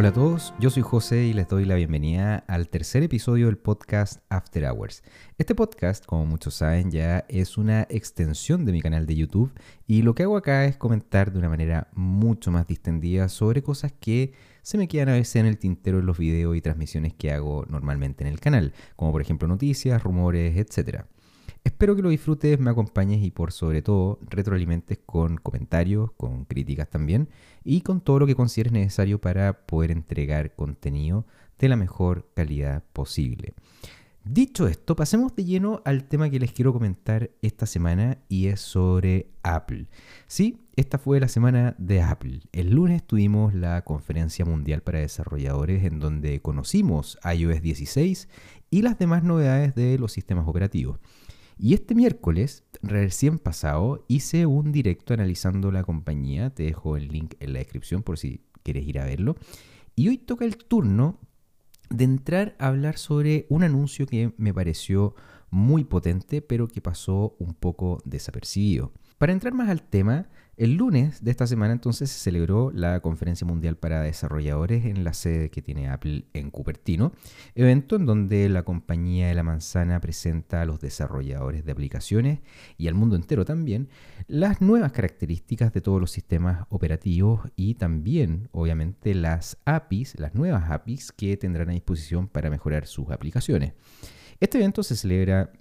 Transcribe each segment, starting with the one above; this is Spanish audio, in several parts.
Hola a todos, yo soy José y les doy la bienvenida al tercer episodio del podcast After Hours. Este podcast, como muchos saben, ya es una extensión de mi canal de YouTube y lo que hago acá es comentar de una manera mucho más distendida sobre cosas que se me quedan a veces en el tintero en los videos y transmisiones que hago normalmente en el canal, como por ejemplo noticias, rumores, etc. Espero que lo disfrutes, me acompañes y por sobre todo retroalimentes con comentarios, con críticas también y con todo lo que consideres necesario para poder entregar contenido de la mejor calidad posible. Dicho esto, pasemos de lleno al tema que les quiero comentar esta semana y es sobre Apple. Sí, esta fue la semana de Apple. El lunes tuvimos la conferencia mundial para desarrolladores en donde conocimos iOS 16 y las demás novedades de los sistemas operativos. Y este miércoles, recién pasado, hice un directo analizando la compañía. Te dejo el link en la descripción por si quieres ir a verlo. Y hoy toca el turno de entrar a hablar sobre un anuncio que me pareció muy potente, pero que pasó un poco desapercibido. Para entrar más al tema, el lunes de esta semana entonces se celebró la Conferencia Mundial para Desarrolladores en la sede que tiene Apple en Cupertino, evento en donde la compañía de la manzana presenta a los desarrolladores de aplicaciones y al mundo entero también las nuevas características de todos los sistemas operativos y también obviamente las APIs, las nuevas APIs que tendrán a disposición para mejorar sus aplicaciones. Este evento se celebra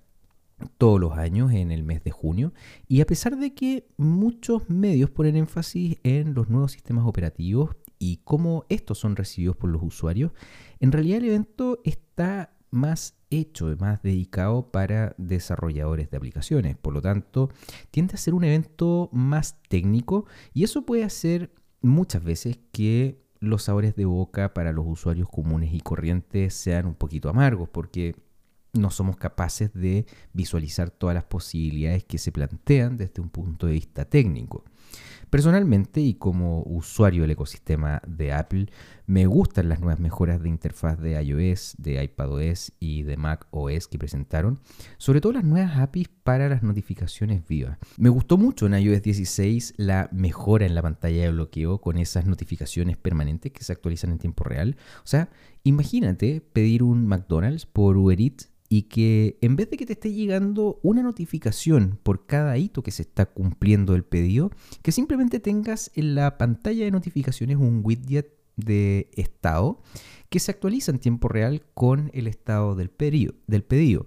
todos los años en el mes de junio y a pesar de que muchos medios ponen énfasis en los nuevos sistemas operativos y cómo estos son recibidos por los usuarios, en realidad el evento está más hecho, más dedicado para desarrolladores de aplicaciones. Por lo tanto, tiende a ser un evento más técnico y eso puede hacer muchas veces que los sabores de boca para los usuarios comunes y corrientes sean un poquito amargos porque no somos capaces de visualizar todas las posibilidades que se plantean desde un punto de vista técnico. Personalmente y como usuario del ecosistema de Apple, me gustan las nuevas mejoras de interfaz de iOS, de iPadOS y de macOS que presentaron, sobre todo las nuevas APIs para las notificaciones vivas. Me gustó mucho en iOS 16 la mejora en la pantalla de bloqueo con esas notificaciones permanentes que se actualizan en tiempo real. O sea, imagínate pedir un McDonald's por Uber y que en vez de que te esté llegando una notificación por cada hito que se está cumpliendo el pedido, que simplemente tengas en la pantalla de notificaciones un widget de estado que se actualiza en tiempo real con el estado del, pedido.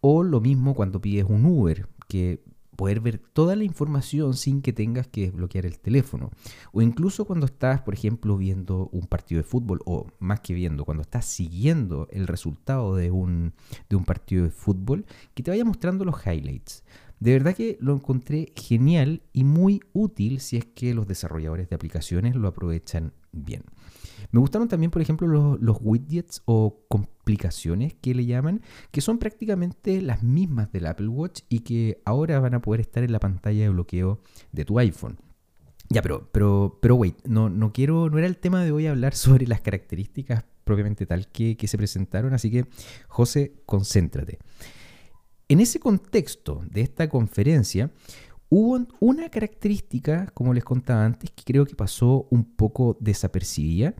O lo mismo cuando pides un Uber, que poder ver toda la información sin que tengas que desbloquear el teléfono. O incluso cuando estás, por ejemplo, viendo un partido de fútbol, o más que viendo, cuando estás siguiendo el resultado de un, de un partido de fútbol, que te vaya mostrando los highlights. De verdad que lo encontré genial y muy útil si es que los desarrolladores de aplicaciones lo aprovechan bien. Me gustaron también, por ejemplo, los, widgets o complicaciones que le llaman, que son prácticamente las mismas del Apple Watch y que ahora van a poder estar en la pantalla de bloqueo de tu iPhone. Ya, pero, pero, pero wait, no, no quiero, no era el tema de hoy hablar sobre las características propiamente tal que, que se presentaron, así que José, concéntrate. En ese contexto de esta conferencia, Hubo una característica, como les contaba antes, que creo que pasó un poco desapercibida,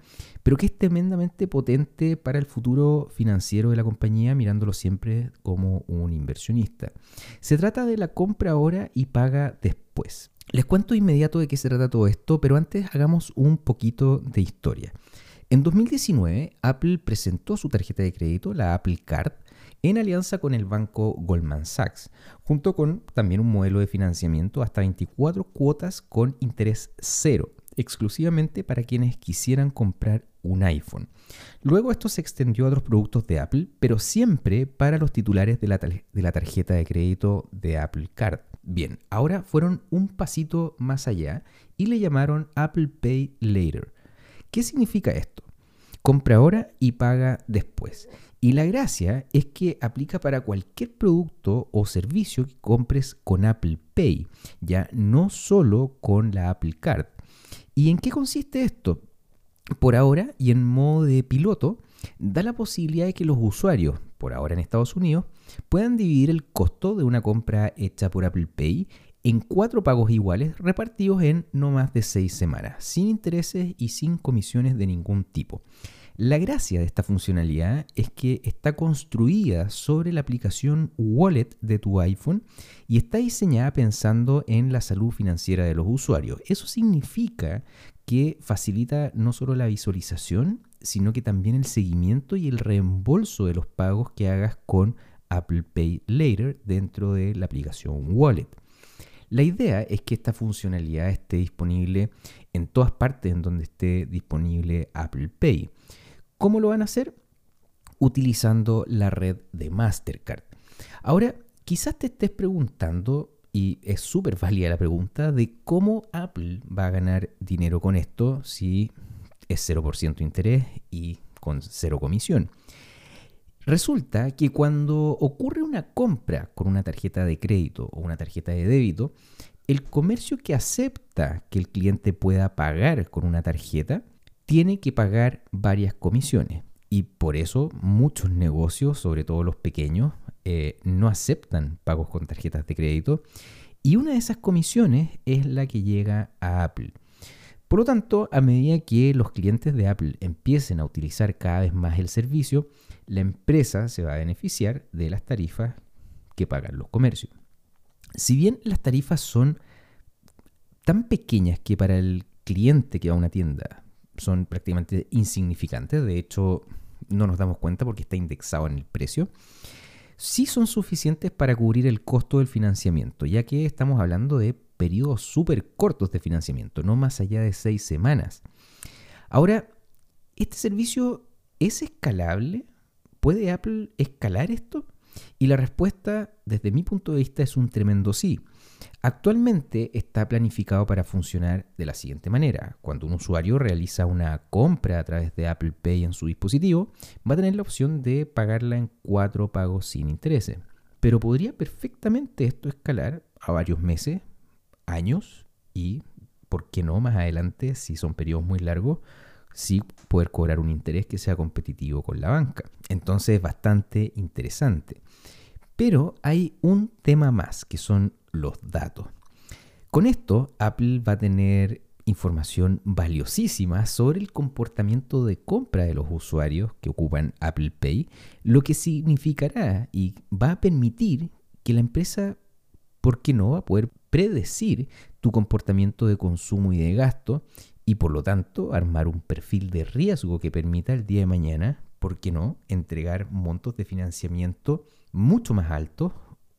pero que es tremendamente potente para el futuro financiero de la compañía, mirándolo siempre como un inversionista. Se trata de la compra ahora y paga después. Les cuento inmediato de qué se trata todo esto, pero antes hagamos un poquito de historia. En 2019, Apple presentó su tarjeta de crédito, la Apple Card, en alianza con el banco Goldman Sachs, junto con también un modelo de financiamiento hasta 24 cuotas con interés cero, exclusivamente para quienes quisieran comprar un iPhone. Luego esto se extendió a otros productos de Apple, pero siempre para los titulares de la, tarjeta de crédito de Apple Card. Bien, ahora fueron un pasito más allá y le llamaron Apple Pay Later. ¿Qué significa esto? Compra ahora y paga después. Y la gracia es que aplica para cualquier producto o servicio que compres con Apple Pay, ya no solo con la Apple Card. ¿Y en qué consiste esto? Por ahora y en modo de piloto, da la posibilidad de que los usuarios, por ahora en Estados Unidos, puedan dividir el costo de una compra hecha por Apple Pay en cuatro pagos iguales repartidos en no más de seis semanas, sin intereses y sin comisiones de ningún tipo. La gracia de esta funcionalidad es que está construida sobre la aplicación Wallet de tu iPhone y está diseñada pensando en la salud financiera de los usuarios. Eso significa que facilita no solo la visualización, sino que también el seguimiento y el reembolso de los pagos que hagas con Apple Pay Later dentro de la aplicación Wallet. La idea es que esta funcionalidad esté disponible en todas partes en donde esté disponible Apple Pay. ¿Cómo lo van a hacer? Utilizando la red de Mastercard. Ahora, quizás te estés preguntando, y es súper válida la pregunta, de cómo Apple va a ganar dinero con esto si es 0% interés y con cero comisión. Resulta que cuando ocurre una compra con una tarjeta de crédito o una tarjeta de débito, el comercio que acepta que el cliente pueda pagar con una tarjeta tiene que pagar varias comisiones. Y por eso muchos negocios, sobre todo los pequeños, eh, no aceptan pagos con tarjetas de crédito. Y una de esas comisiones es la que llega a Apple. Por lo tanto, a medida que los clientes de Apple empiecen a utilizar cada vez más el servicio, la empresa se va a beneficiar de las tarifas que pagan los comercios. Si bien las tarifas son tan pequeñas que para el cliente que va a una tienda son prácticamente insignificantes, de hecho no nos damos cuenta porque está indexado en el precio, sí son suficientes para cubrir el costo del financiamiento, ya que estamos hablando de periodos súper cortos de financiamiento, no más allá de seis semanas. Ahora, ¿este servicio es escalable? ¿Puede Apple escalar esto? Y la respuesta, desde mi punto de vista, es un tremendo sí. Actualmente está planificado para funcionar de la siguiente manera. Cuando un usuario realiza una compra a través de Apple Pay en su dispositivo, va a tener la opción de pagarla en cuatro pagos sin intereses. Pero podría perfectamente esto escalar a varios meses, años y, ¿por qué no más adelante, si son periodos muy largos, sí poder cobrar un interés que sea competitivo con la banca. Entonces es bastante interesante. Pero hay un tema más, que son los datos. Con esto, Apple va a tener información valiosísima sobre el comportamiento de compra de los usuarios que ocupan Apple Pay, lo que significará y va a permitir que la empresa, ¿por qué no?, va a poder predecir tu comportamiento de consumo y de gasto y por lo tanto armar un perfil de riesgo que permita el día de mañana, ¿por qué no?, entregar montos de financiamiento mucho más altos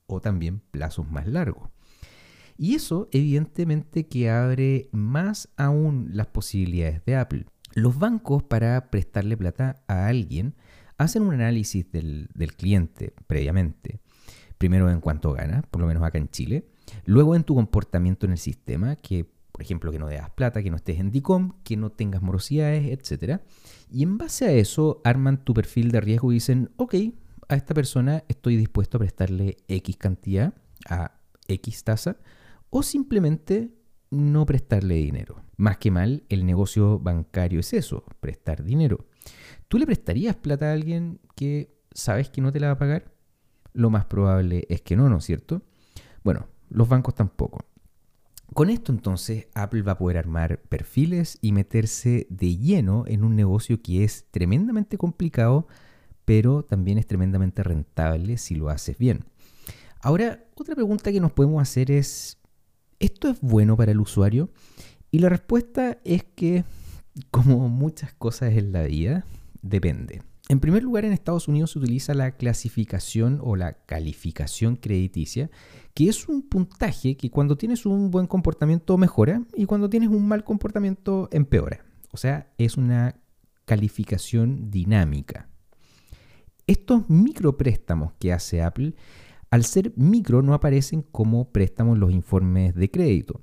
o también plazos más largos. Y eso evidentemente que abre más aún las posibilidades de Apple. Los bancos para prestarle plata a alguien hacen un análisis del, del cliente previamente. Primero en cuánto gana, por lo menos acá en Chile. Luego en tu comportamiento en el sistema, que por ejemplo, que no deas plata, que no estés en DICOM, que no tengas morosidades, etc. Y en base a eso arman tu perfil de riesgo y dicen, ok, a esta persona estoy dispuesto a prestarle X cantidad a X tasa o simplemente no prestarle dinero. Más que mal, el negocio bancario es eso, prestar dinero. ¿Tú le prestarías plata a alguien que sabes que no te la va a pagar? Lo más probable es que no, ¿no es cierto? Bueno, los bancos tampoco. Con esto entonces Apple va a poder armar perfiles y meterse de lleno en un negocio que es tremendamente complicado, pero también es tremendamente rentable si lo haces bien. Ahora, otra pregunta que nos podemos hacer es, ¿esto es bueno para el usuario? Y la respuesta es que, como muchas cosas en la vida, depende. En primer lugar, en Estados Unidos se utiliza la clasificación o la calificación crediticia, que es un puntaje que cuando tienes un buen comportamiento mejora y cuando tienes un mal comportamiento empeora. O sea, es una calificación dinámica. Estos micropréstamos que hace Apple, al ser micro no aparecen como préstamos los informes de crédito.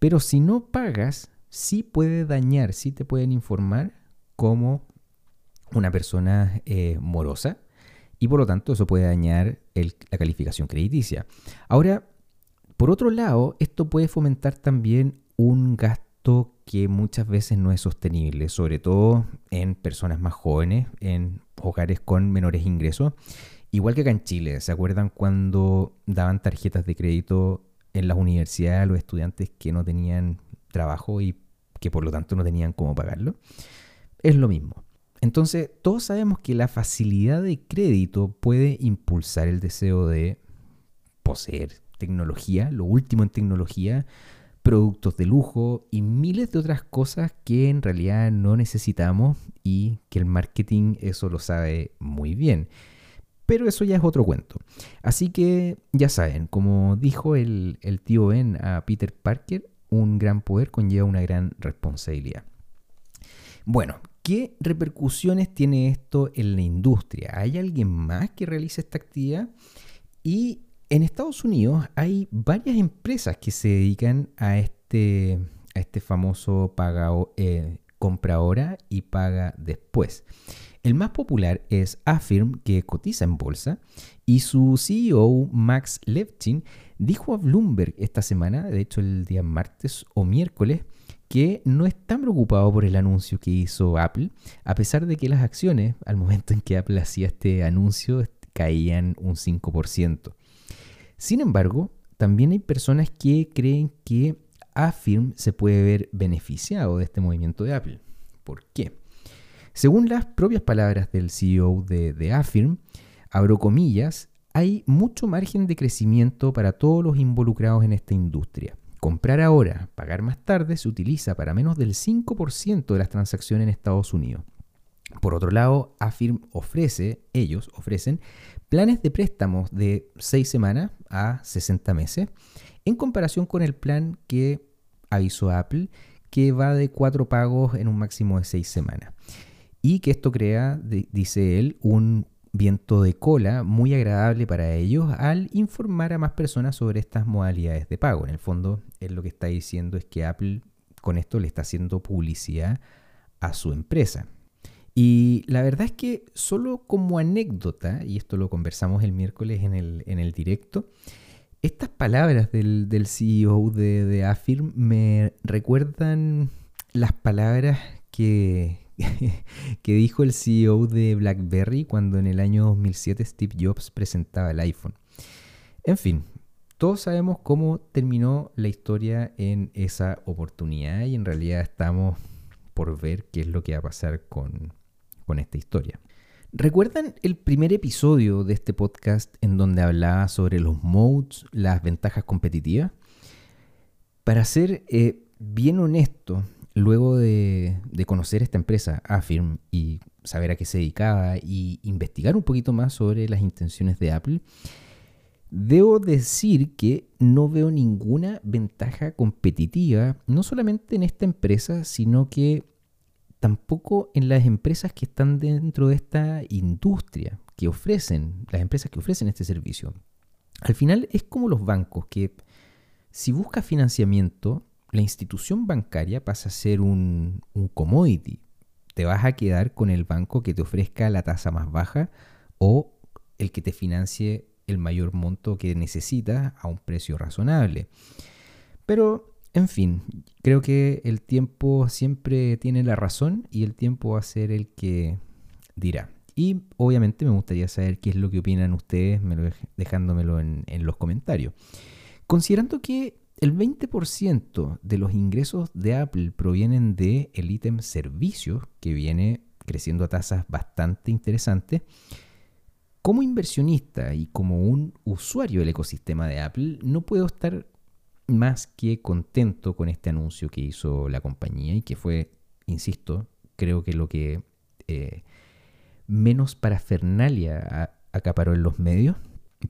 Pero si no pagas, sí puede dañar, sí te pueden informar como una persona eh, morosa y por lo tanto eso puede dañar la calificación crediticia. Ahora, por otro lado, esto puede fomentar también un gasto que muchas veces no es sostenible, sobre todo en personas más jóvenes, en hogares con menores ingresos. Igual que acá en Chile, ¿se acuerdan cuando daban tarjetas de crédito en las universidades a los estudiantes que no tenían trabajo y que por lo tanto no tenían cómo pagarlo. Es lo mismo. Entonces, todos sabemos que la facilidad de crédito puede impulsar el deseo de poseer tecnología, lo último en tecnología, productos de lujo y miles de otras cosas que en realidad no necesitamos y que el marketing eso lo sabe muy bien. Pero eso ya es otro cuento. Así que ya saben, como dijo el, tío Ben a Peter Parker, un gran poder conlleva una gran responsabilidad. Bueno, ¿qué repercusiones tiene esto en la industria? ¿Hay alguien más que realice esta actividad? Y en Estados Unidos hay varias empresas que se dedican a este, a este famoso paga, eh, compra ahora y paga después. El más popular es Affirm, que cotiza en bolsa, y su CEO, Max Levchin, dijo a Bloomberg esta semana, de hecho el día martes o miércoles, que no está preocupado por el anuncio que hizo Apple, a pesar de que las acciones, al momento en que Apple hacía este anuncio, caían un 5%. Sin embargo, también hay personas que creen que Affirm se puede ver beneficiado de este movimiento de Apple. ¿Por qué? Según las propias palabras del CEO de, de Affirm, abro comillas, hay mucho margen de crecimiento para todos los involucrados en esta industria. Comprar ahora, pagar más tarde se utiliza para menos del 5% de las transacciones en Estados Unidos. Por otro lado, Affirm ofrece, ellos ofrecen, planes de préstamos de 6 semanas a 60 meses, en comparación con el plan que avisó Apple, que va de 4 pagos en un máximo de 6 semanas y que esto crea, dice él, un viento de cola muy agradable para ellos al informar a más personas sobre estas modalidades de pago. En el fondo, él lo que está diciendo es que Apple con esto le está haciendo publicidad a su empresa. Y la verdad es que solo como anécdota, y esto lo conversamos el miércoles en el, en el directo, estas palabras del, CEO de, de Affirm me recuerdan las palabras que, que dijo el CEO de BlackBerry cuando en el año 2007 Steve Jobs presentaba el iPhone. En fin, todos sabemos cómo terminó la historia en esa oportunidad y en realidad estamos por ver qué es lo que va a pasar con, con esta historia. ¿Recuerdan el primer episodio de este podcast en donde hablaba sobre los modes, las ventajas competitivas? Para ser eh, bien honesto, luego de, conocer esta empresa, Affirm, y saber a qué se dedicaba y investigar un poquito más sobre las intenciones de Apple, debo decir que no veo ninguna ventaja competitiva, no solamente en esta empresa, sino que tampoco en las empresas que están dentro de esta industria, que ofrecen, las empresas que ofrecen este servicio. Al final es como los bancos, que si buscas financiamiento, la institución bancaria pasa a ser un, commodity. Te vas a quedar con el banco que te ofrezca la tasa más baja o el que te financie el mayor monto que necesitas a un precio razonable. Pero, en fin, creo que el tiempo siempre tiene la razón y el tiempo va a ser el que dirá. Y obviamente me gustaría saber qué es lo que opinan ustedes, dejándomelo en, los comentarios. Considerando que el 20% de los ingresos de Apple provienen de el ítem servicios, que viene creciendo a tasas bastante interesantes. Como inversionista y como un usuario del ecosistema de Apple, no puedo estar más que contento con este anuncio que hizo la compañía y que fue, insisto, creo que lo que eh, menos parafernalia acaparó en los medios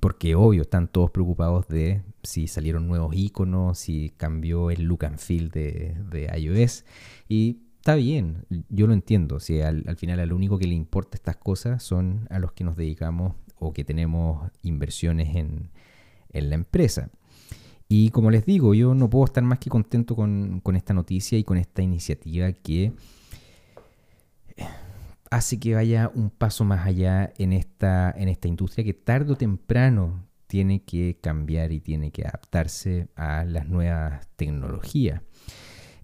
porque obvio, están todos preocupados de si salieron nuevos iconos, si cambió el look and feel de, iOS. Y está bien, yo lo entiendo. Si al, al, final a lo único que le importa estas cosas son a los que nos dedicamos o que tenemos inversiones en, la empresa. Y como les digo, yo no puedo estar más que contento con, con esta noticia y con esta iniciativa que hace que vaya un paso más allá en esta, industria que tarde o temprano tiene que cambiar y tiene que adaptarse a las nuevas tecnologías.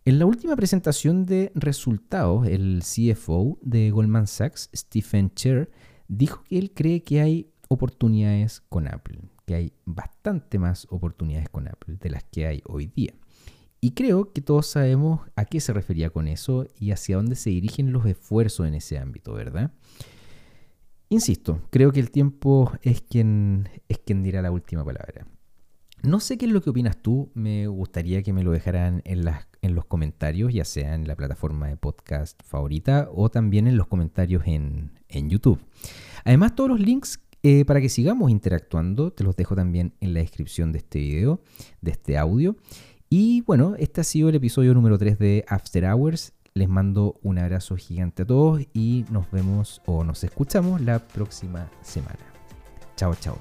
En la última presentación de resultados, el CFO de Goldman Sachs, Stephen Cher, dijo que él cree que hay oportunidades con Apple, que hay bastante más oportunidades con Apple de las que hay hoy día. Y creo que todos sabemos a qué se refería con eso y hacia dónde se dirigen los esfuerzos en ese ámbito, ¿verdad? Insisto, creo que el tiempo es quien, es quien dirá la última palabra. No sé qué es lo que opinas tú, me gustaría que me lo dejaran en, las, en los comentarios, ya sea en la plataforma de podcast favorita o también en los comentarios en, en YouTube. Además, todos los links eh, para que sigamos interactuando, te los dejo también en la descripción de este video, de este audio. Y bueno, este ha sido el episodio número 3 de After Hours. Les mando un abrazo gigante a todos y nos vemos o nos escuchamos la próxima semana. Chao, chao.